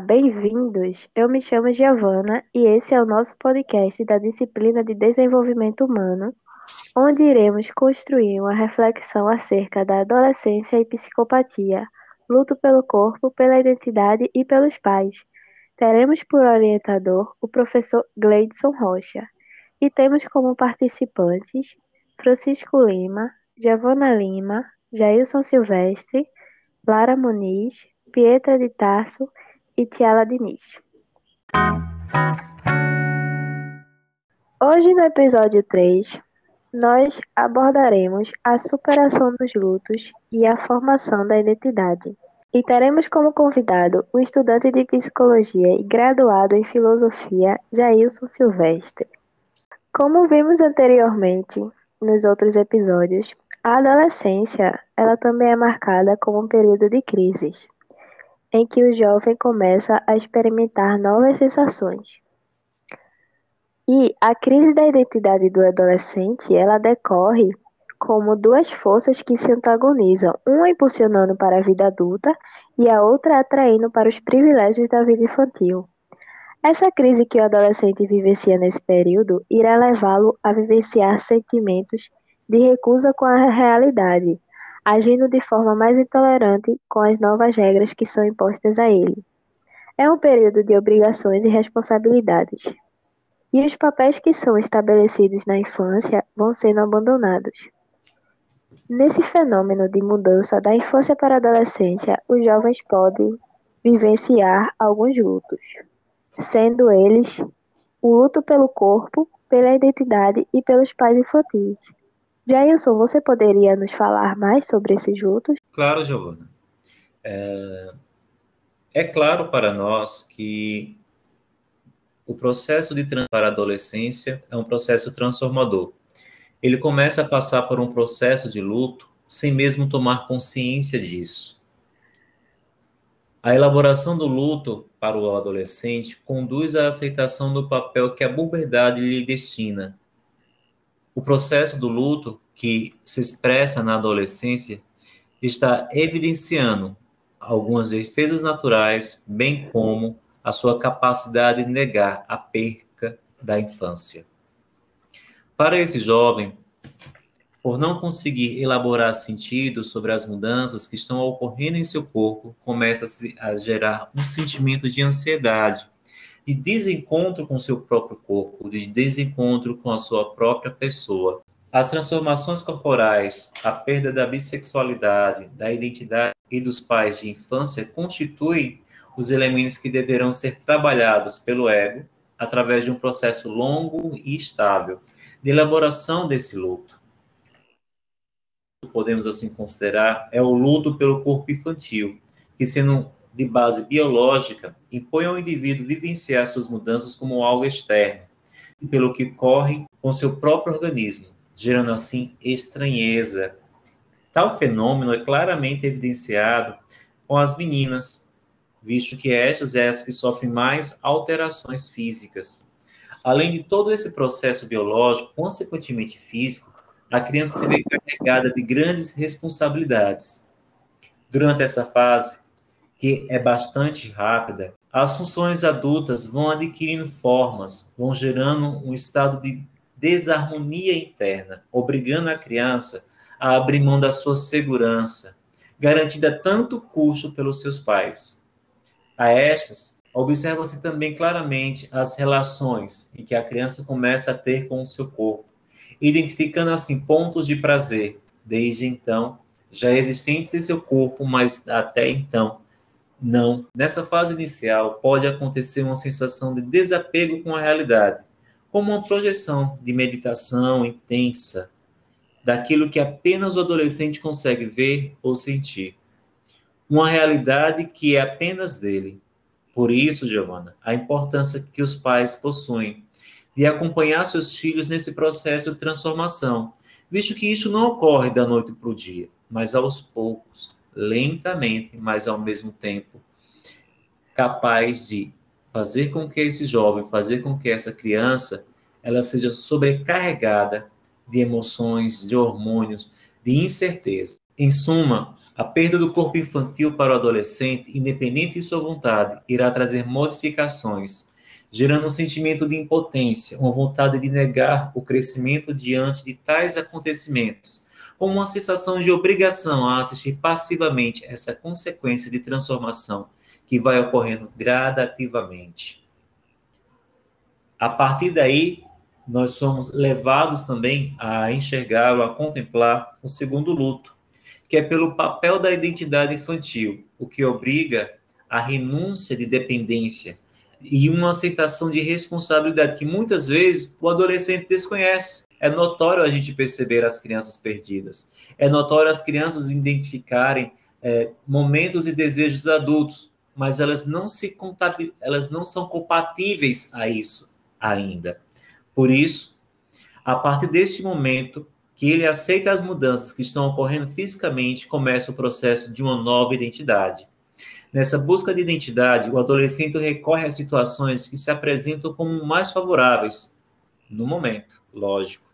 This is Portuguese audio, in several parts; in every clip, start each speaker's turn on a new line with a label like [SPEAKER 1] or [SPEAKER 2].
[SPEAKER 1] Bem-vindos! Eu me chamo Giovana e esse é o nosso podcast da disciplina de Desenvolvimento Humano, onde iremos construir uma reflexão acerca da adolescência e psicopatia, luto pelo corpo, pela identidade e pelos pais. Teremos por orientador o professor Gleidson Rocha e temos como participantes Francisco Lima, Giovana Lima, Jailson Silvestre, Lara Muniz, Pietra de Tarso e Tiala Diniz. Hoje, no episódio 3, nós abordaremos a superação dos lutos e a formação da identidade. E teremos como convidado o estudante de psicologia e graduado em filosofia, Jailson Silvestre. Como vimos anteriormente nos outros episódios, a adolescência ela também é marcada como um período de crises, em que o jovem começa a experimentar novas sensações. E a crise da identidade do adolescente, ela decorre como duas forças que se antagonizam, uma impulsionando para a vida adulta e a outra atraindo para os privilégios da vida infantil. Essa crise que o adolescente vivencia nesse período irá levá-lo a vivenciar sentimentos de recusa com a realidade, agindo de forma mais intolerante com as novas regras que são impostas a ele. É um período de obrigações e responsabilidades. E os papéis que são estabelecidos na infância vão sendo abandonados. Nesse fenômeno de mudança da infância para a adolescência, os jovens podem vivenciar alguns lutos, sendo eles o luto pelo corpo, pela identidade e pelos pais infantis, Jailson, você poderia nos falar mais sobre esses lutos?
[SPEAKER 2] Claro, Giovana. É, é claro para nós que o processo de para a adolescência é um processo transformador. Ele começa a passar por um processo de luto sem mesmo tomar consciência disso. A elaboração do luto para o adolescente conduz à aceitação do papel que a puberdade lhe destina, o processo do luto, que se expressa na adolescência, está evidenciando algumas defesas naturais, bem como a sua capacidade de negar a perca da infância. Para esse jovem, por não conseguir elaborar sentido sobre as mudanças que estão ocorrendo em seu corpo, começa a gerar um sentimento de ansiedade, de desencontro com seu próprio corpo, de desencontro com a sua própria pessoa. As transformações corporais, a perda da bissexualidade, da identidade e dos pais de infância constituem os elementos que deverão ser trabalhados pelo ego através de um processo longo e estável de elaboração desse luto. Podemos assim considerar é o luto pelo corpo infantil, que sendo de base biológica impõe ao indivíduo vivenciar suas mudanças como algo externo, pelo que corre com seu próprio organismo, gerando assim estranheza. Tal fenômeno é claramente evidenciado com as meninas, visto que estas é as que sofrem mais alterações físicas. Além de todo esse processo biológico, consequentemente físico, a criança se vê carregada de grandes responsabilidades. Durante essa fase, que é bastante rápida, as funções adultas vão adquirindo formas, vão gerando um estado de desarmonia interna, obrigando a criança a abrir mão da sua segurança, garantida tanto custo pelos seus pais. A estas, observa-se também claramente as relações em que a criança começa a ter com o seu corpo, identificando assim pontos de prazer, desde então já existentes em seu corpo, mas até então não. Nessa fase inicial, pode acontecer uma sensação de desapego com a realidade, como uma projeção de meditação intensa daquilo que apenas o adolescente consegue ver ou sentir. Uma realidade que é apenas dele. Por isso, Giovana, a importância que os pais possuem de acompanhar seus filhos nesse processo de transformação, visto que isso não ocorre da noite para o dia, mas aos poucos lentamente, mas ao mesmo tempo capaz de fazer com que esse jovem, fazer com que essa criança, ela seja sobrecarregada de emoções, de hormônios, de incerteza. Em suma, a perda do corpo infantil para o adolescente, independente de sua vontade, irá trazer modificações, gerando um sentimento de impotência, uma vontade de negar o crescimento diante de tais acontecimentos, como uma sensação de obrigação a assistir passivamente essa consequência de transformação que vai ocorrendo gradativamente. A partir daí, nós somos levados também a enxergar ou a contemplar o segundo luto, que é pelo papel da identidade infantil, o que obriga a renúncia de dependência e uma aceitação de responsabilidade que muitas vezes o adolescente desconhece. É notório a gente perceber as crianças perdidas. É notório as crianças identificarem é, momentos e desejos adultos, mas elas não se elas não são compatíveis a isso ainda. Por isso, a partir deste momento, que ele aceita as mudanças que estão ocorrendo fisicamente, começa o processo de uma nova identidade. Nessa busca de identidade, o adolescente recorre a situações que se apresentam como mais favoráveis, no momento, lógico.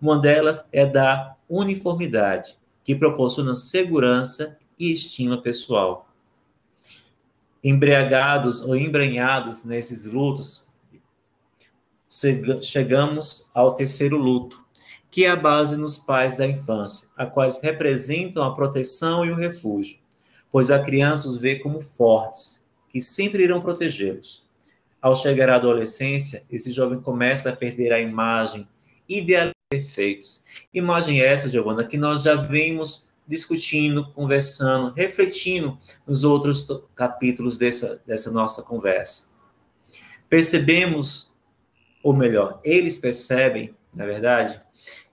[SPEAKER 2] Uma delas é da uniformidade, que proporciona segurança e estima pessoal. Embriagados ou embranhados nesses lutos, chegamos ao terceiro luto, que é a base nos pais da infância, a quais representam a proteção e o refúgio, pois a criança os vê como fortes, que sempre irão protegê-los. Ao chegar à adolescência, esse jovem começa a perder a imagem ideal perfeitos. Imagem essa, Giovana, que nós já vimos discutindo, conversando, refletindo nos outros capítulos dessa, dessa nossa conversa. Percebemos, ou melhor, eles percebem, na verdade,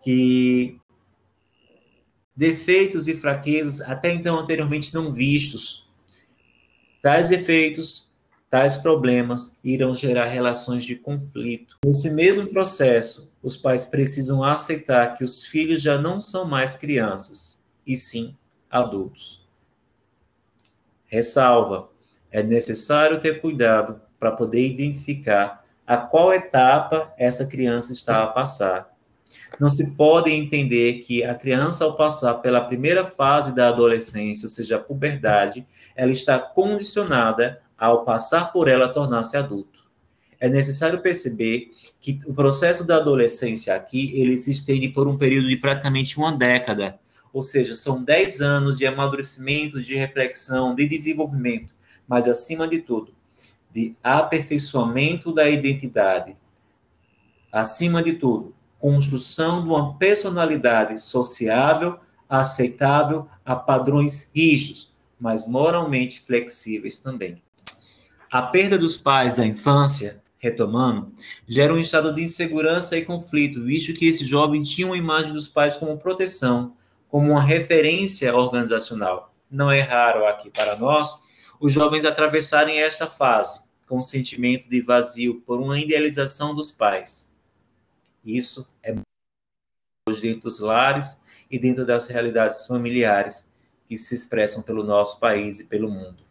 [SPEAKER 2] que defeitos e fraquezas até então anteriormente não vistos, tais efeitos, tais problemas irão gerar relações de conflito. Nesse mesmo processo, os pais precisam aceitar que os filhos já não são mais crianças, e sim adultos. Ressalva: é necessário ter cuidado para poder identificar a qual etapa essa criança está a passar não se pode entender que a criança, ao passar pela primeira fase da adolescência, ou seja, a puberdade, ela está condicionada ao passar por ela tornar-se adulto. É necessário perceber que o processo da adolescência aqui, ele se estende por um período de praticamente uma década, ou seja, são 10 anos de amadurecimento, de reflexão, de desenvolvimento, mas acima de tudo, de aperfeiçoamento da identidade. Acima de tudo, construção de uma personalidade sociável, aceitável a padrões rígidos, mas moralmente flexíveis também. A perda dos pais da infância, retomando, gera um estado de insegurança e conflito, visto que esse jovem tinha uma imagem dos pais como proteção, como uma referência organizacional. Não é raro aqui para nós os jovens atravessarem esta fase com um sentimento de vazio por uma idealização dos pais isso é dentro dos lares e dentro das realidades familiares que se expressam pelo nosso país e pelo mundo.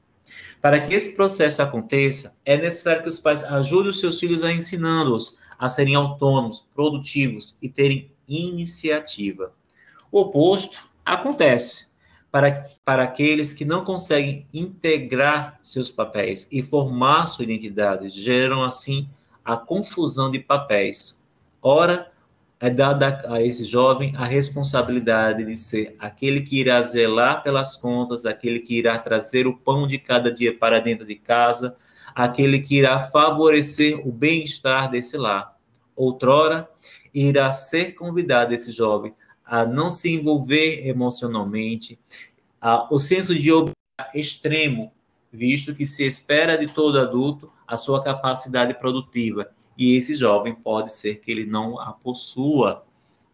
[SPEAKER 2] Para que esse processo aconteça, é necessário que os pais ajudem os seus filhos a ensinando-os a serem autônomos, produtivos e terem iniciativa. O oposto acontece para, para aqueles que não conseguem integrar seus papéis e formar sua identidade, geram assim a confusão de papéis, Ora, é dada a esse jovem a responsabilidade de ser aquele que irá zelar pelas contas, aquele que irá trazer o pão de cada dia para dentro de casa, aquele que irá favorecer o bem-estar desse lar. Outrora, irá ser convidado esse jovem a não se envolver emocionalmente, a, o senso de extremo, visto que se espera de todo adulto a sua capacidade produtiva e esse jovem pode ser que ele não a possua.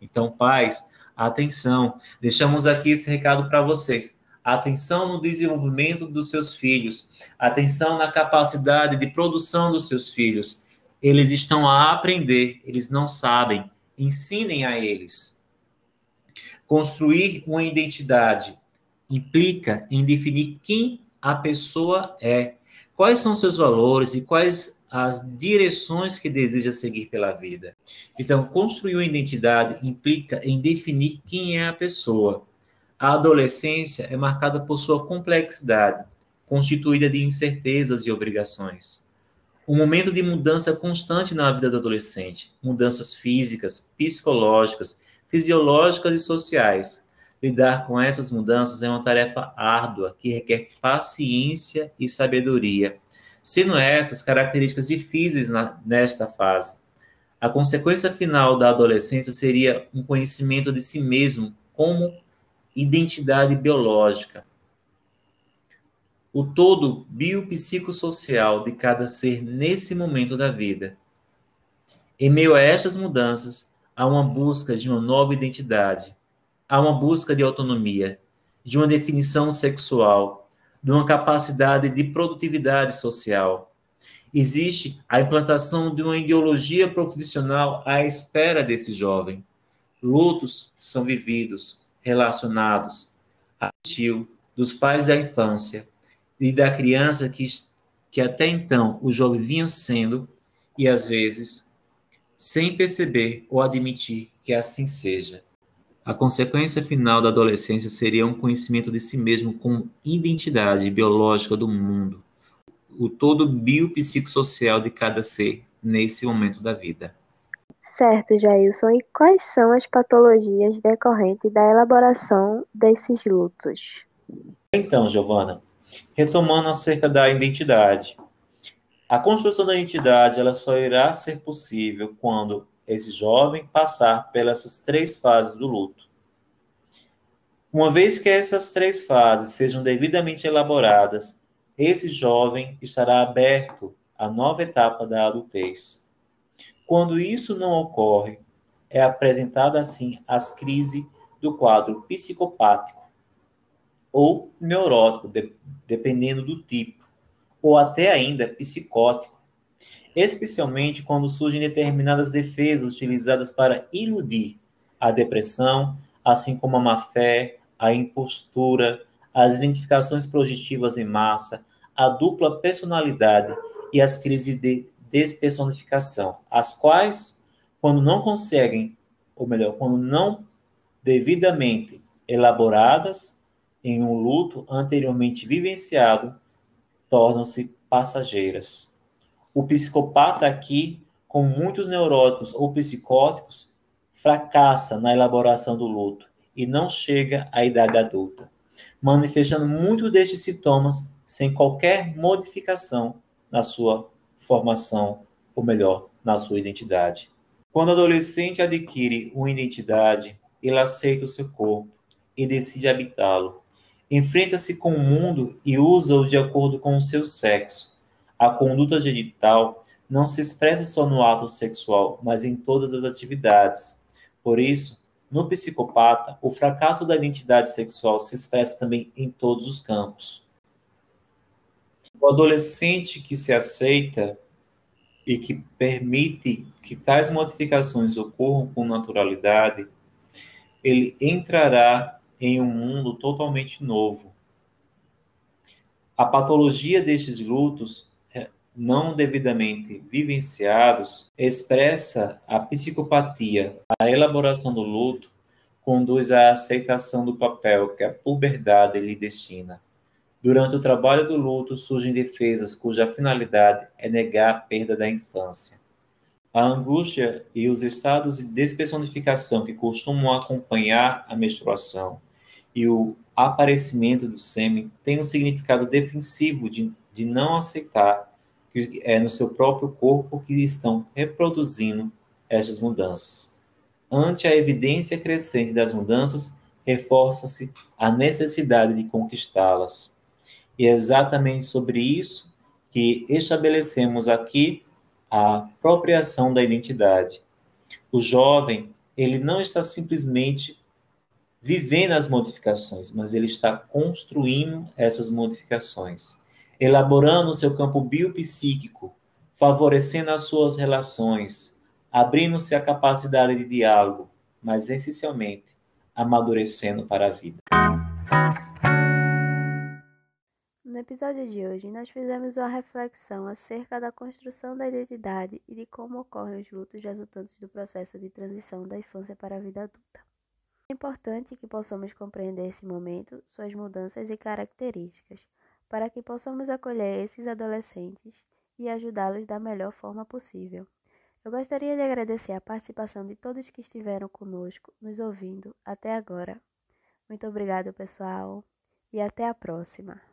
[SPEAKER 2] Então, pais, atenção. Deixamos aqui esse recado para vocês. Atenção no desenvolvimento dos seus filhos. Atenção na capacidade de produção dos seus filhos. Eles estão a aprender, eles não sabem. Ensinem a eles. Construir uma identidade implica em definir quem a pessoa é, quais são seus valores e quais as direções que deseja seguir pela vida. Então, construir uma identidade implica em definir quem é a pessoa. A adolescência é marcada por sua complexidade, constituída de incertezas e obrigações. Um momento de mudança constante na vida do adolescente, mudanças físicas, psicológicas, fisiológicas e sociais. Lidar com essas mudanças é uma tarefa árdua que requer paciência e sabedoria, sendo essas características difíceis na, nesta fase. A consequência final da adolescência seria um conhecimento de si mesmo como identidade biológica. O todo biopsicossocial de cada ser nesse momento da vida. Em meio a estas mudanças, há uma busca de uma nova identidade, há uma busca de autonomia, de uma definição sexual, de uma capacidade de produtividade social. Existe a implantação de uma ideologia profissional à espera desse jovem. Lutos são vividos, relacionados a tio dos pais da infância e da criança que, que até então o jovem vinha sendo e às vezes sem perceber ou admitir que assim seja. A consequência final da adolescência seria um conhecimento de si mesmo como identidade biológica do mundo, o todo biopsicossocial de cada ser nesse momento da vida.
[SPEAKER 1] Certo, Jailson. E quais são as patologias decorrentes da elaboração desses lutos?
[SPEAKER 2] Então, Giovana, retomando acerca da identidade. A construção da identidade ela só irá ser possível quando esse jovem passar pelas três fases do luto. Uma vez que essas três fases sejam devidamente elaboradas, esse jovem estará aberto à nova etapa da adultez. Quando isso não ocorre, é apresentada assim as crises do quadro psicopático ou neurótico, de, dependendo do tipo, ou até ainda psicótico, especialmente quando surgem determinadas defesas utilizadas para iludir a depressão, assim como a má-fé, a impostura, as identificações projetivas em massa, a dupla personalidade e as crises de despersonificação, as quais, quando não conseguem, ou melhor, quando não devidamente elaboradas em um luto anteriormente vivenciado, tornam-se passageiras. O psicopata aqui, com muitos neuróticos ou psicóticos, fracassa na elaboração do luto e não chega à idade adulta, manifestando muito destes sintomas sem qualquer modificação na sua formação, ou melhor, na sua identidade. Quando o adolescente adquire uma identidade, ele aceita o seu corpo e decide habitá-lo. Enfrenta-se com o mundo e usa-o de acordo com o seu sexo. A conduta genital não se expressa só no ato sexual, mas em todas as atividades. Por isso, no psicopata, o fracasso da identidade sexual se expressa também em todos os campos. O adolescente que se aceita e que permite que tais modificações ocorram com naturalidade, ele entrará em um mundo totalmente novo. A patologia destes lutos não devidamente vivenciados expressa a psicopatia. A elaboração do luto conduz à aceitação do papel que a puberdade lhe destina. Durante o trabalho do luto, surgem defesas cuja finalidade é negar a perda da infância. A angústia e os estados de despersonificação que costumam acompanhar a menstruação e o aparecimento do sêmen têm um significado defensivo de, de não aceitar que é no seu próprio corpo que estão reproduzindo estas mudanças. Ante a evidência crescente das mudanças, reforça-se a necessidade de conquistá-las. E é exatamente sobre isso que estabelecemos aqui a apropriação da identidade. O jovem, ele não está simplesmente vivendo as modificações, mas ele está construindo essas modificações, elaborando seu campo biopsíquico, favorecendo as suas relações, abrindo-se a capacidade de diálogo, mas essencialmente amadurecendo para a vida.
[SPEAKER 1] No episódio de hoje, nós fizemos uma reflexão acerca da construção da identidade e de como ocorrem os lutos resultantes do processo de transição da infância para a vida adulta. É importante que possamos compreender esse momento, suas mudanças e características, para que possamos acolher esses adolescentes e ajudá-los da melhor forma possível. Eu gostaria de agradecer a participação de todos que estiveram conosco, nos ouvindo até agora. Muito obrigado, pessoal, e até a próxima.